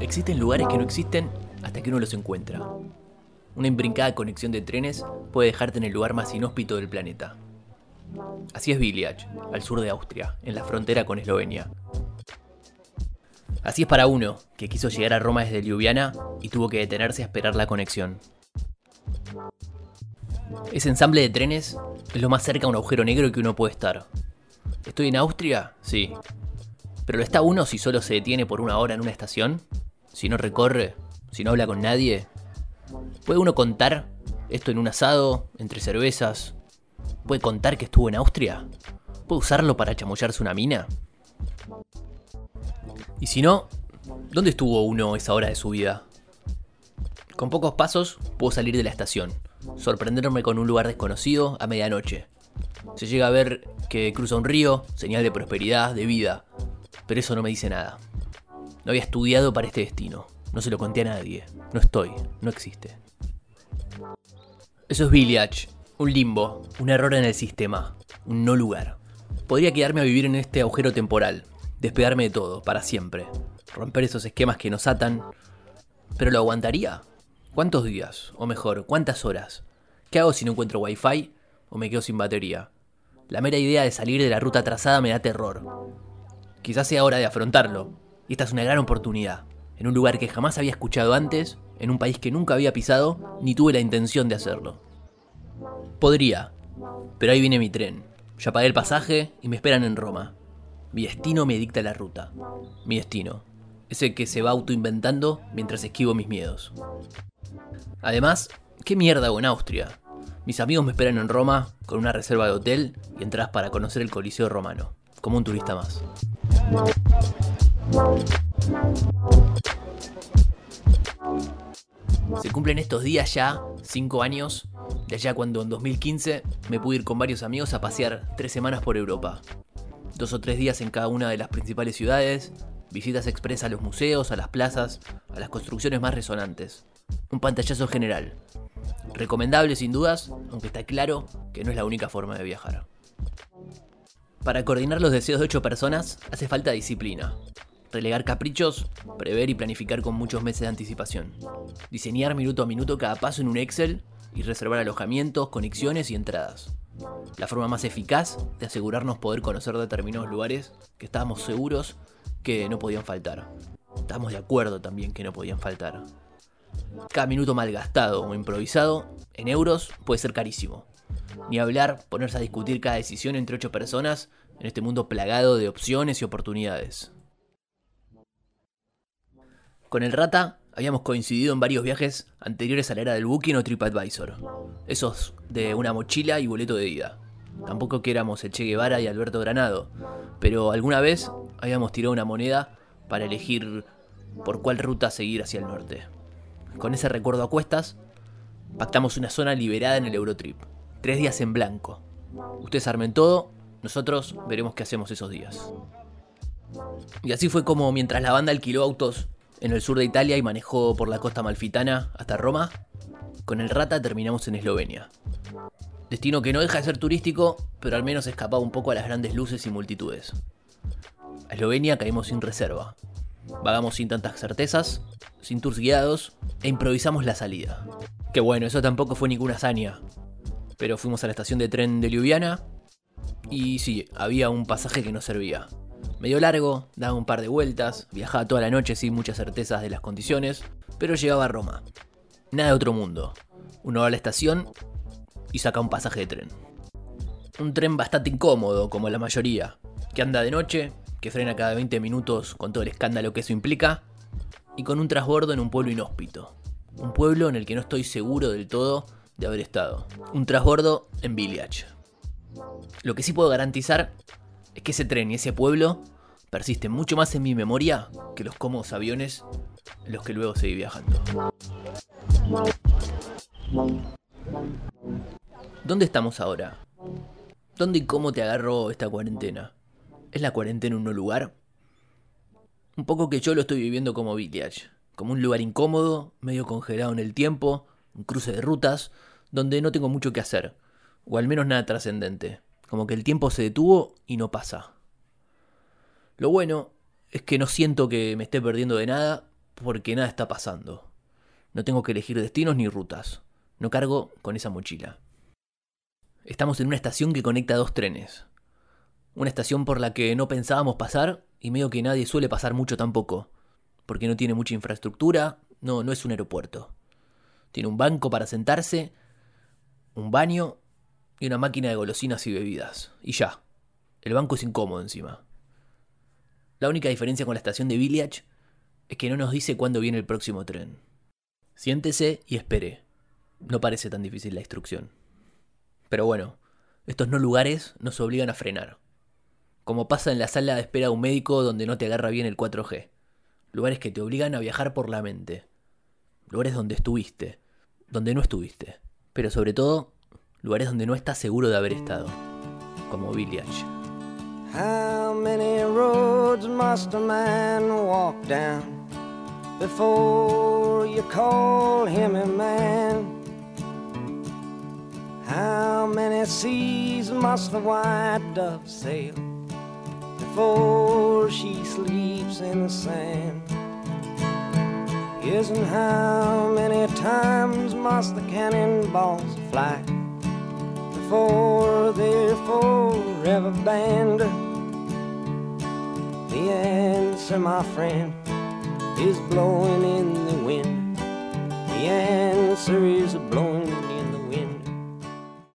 Existen lugares que no existen hasta que uno los encuentra. Una imbrincada conexión de trenes puede dejarte en el lugar más inhóspito del planeta. Así es Village, al sur de Austria, en la frontera con Eslovenia. Así es para uno, que quiso llegar a Roma desde Ljubljana y tuvo que detenerse a esperar la conexión. Ese ensamble de trenes es lo más cerca a un agujero negro que uno puede estar. ¿Estoy en Austria? Sí. ¿Pero lo está uno si solo se detiene por una hora en una estación? Si no recorre, si no habla con nadie. ¿Puede uno contar esto en un asado, entre cervezas? ¿Puede contar que estuvo en Austria? ¿Puede usarlo para chamullarse una mina? Y si no, ¿dónde estuvo uno esa hora de su vida? Con pocos pasos puedo salir de la estación, sorprenderme con un lugar desconocido a medianoche. Se llega a ver que cruza un río, señal de prosperidad, de vida, pero eso no me dice nada. No había estudiado para este destino, no se lo conté a nadie, no estoy, no existe. Eso es Village, un limbo, un error en el sistema, un no lugar. Podría quedarme a vivir en este agujero temporal, despegarme de todo, para siempre, romper esos esquemas que nos atan. ¿Pero lo aguantaría? ¿Cuántos días? O mejor, ¿cuántas horas? ¿Qué hago si no encuentro wifi o me quedo sin batería? La mera idea de salir de la ruta trazada me da terror. Quizás sea hora de afrontarlo, y esta es una gran oportunidad, en un lugar que jamás había escuchado antes, en un país que nunca había pisado, ni tuve la intención de hacerlo. Podría, pero ahí viene mi tren. Ya pagué el pasaje y me esperan en Roma. Mi destino me dicta la ruta. Mi destino. Ese que se va autoinventando mientras esquivo mis miedos. Además, ¿qué mierda hago en Austria? Mis amigos me esperan en Roma con una reserva de hotel y entradas para conocer el Coliseo romano, como un turista más. Se cumplen estos días ya, 5 años, de allá cuando en 2015 me pude ir con varios amigos a pasear tres semanas por Europa dos o tres días en cada una de las principales ciudades, visitas expresas a los museos, a las plazas, a las construcciones más resonantes. Un pantallazo general. Recomendable sin dudas, aunque está claro que no es la única forma de viajar. Para coordinar los deseos de ocho personas hace falta disciplina. Relegar caprichos, prever y planificar con muchos meses de anticipación. Diseñar minuto a minuto cada paso en un Excel y reservar alojamientos, conexiones y entradas la forma más eficaz de asegurarnos poder conocer determinados lugares que estábamos seguros que no podían faltar. Estábamos de acuerdo también que no podían faltar. Cada minuto mal gastado o improvisado en euros puede ser carísimo. Ni hablar ponerse a discutir cada decisión entre ocho personas en este mundo plagado de opciones y oportunidades. Con el Rata habíamos coincidido en varios viajes anteriores a la era del Booking o TripAdvisor. Esos de una mochila y boleto de ida. Tampoco que éramos el Che Guevara y Alberto Granado, pero alguna vez habíamos tirado una moneda para elegir por cuál ruta seguir hacia el norte. Con ese recuerdo a cuestas, pactamos una zona liberada en el Eurotrip. Tres días en blanco. Ustedes armen todo, nosotros veremos qué hacemos esos días. Y así fue como mientras la banda alquiló autos en el sur de Italia y manejó por la costa malfitana hasta Roma, con el Rata terminamos en Eslovenia. Destino que no deja de ser turístico, pero al menos escapaba un poco a las grandes luces y multitudes. A Eslovenia caímos sin reserva. Vagamos sin tantas certezas, sin tours guiados e improvisamos la salida. Que bueno, eso tampoco fue ninguna hazaña. Pero fuimos a la estación de tren de Ljubljana y sí, había un pasaje que no servía medio largo, daba un par de vueltas, viajaba toda la noche sin muchas certezas de las condiciones, pero llegaba a Roma. Nada de otro mundo. Uno va a la estación y saca un pasaje de tren. Un tren bastante incómodo, como la mayoría, que anda de noche, que frena cada 20 minutos con todo el escándalo que eso implica, y con un trasbordo en un pueblo inhóspito. Un pueblo en el que no estoy seguro del todo de haber estado. Un trasbordo en Village. Lo que sí puedo garantizar es que ese tren y ese pueblo persisten mucho más en mi memoria que los cómodos aviones en los que luego seguí viajando. ¿Dónde estamos ahora? ¿Dónde y cómo te agarró esta cuarentena? ¿Es la cuarentena un lugar? Un poco que yo lo estoy viviendo como Village, como un lugar incómodo, medio congelado en el tiempo, un cruce de rutas, donde no tengo mucho que hacer, o al menos nada trascendente, como que el tiempo se detuvo y no pasa. Lo bueno es que no siento que me esté perdiendo de nada porque nada está pasando. No tengo que elegir destinos ni rutas. No cargo con esa mochila. Estamos en una estación que conecta dos trenes. Una estación por la que no pensábamos pasar y medio que nadie suele pasar mucho tampoco, porque no tiene mucha infraestructura, no, no es un aeropuerto. Tiene un banco para sentarse, un baño y una máquina de golosinas y bebidas. Y ya. El banco es incómodo encima. La única diferencia con la estación de Village es que no nos dice cuándo viene el próximo tren. Siéntese y espere. No parece tan difícil la instrucción. Pero bueno, estos no lugares nos obligan a frenar. Como pasa en la sala de espera de un médico donde no te agarra bien el 4G. Lugares que te obligan a viajar por la mente. Lugares donde estuviste, donde no estuviste. Pero sobre todo, lugares donde no estás seguro de haber estado. Como Village. How many roads must a man walk down before you call him a man? How many seas must the white dove sail before she sleeps in the sand? And how many times must the cannonballs fly before they're forever banned? The answer, my friend, is blowing in the wind. The answer is blowing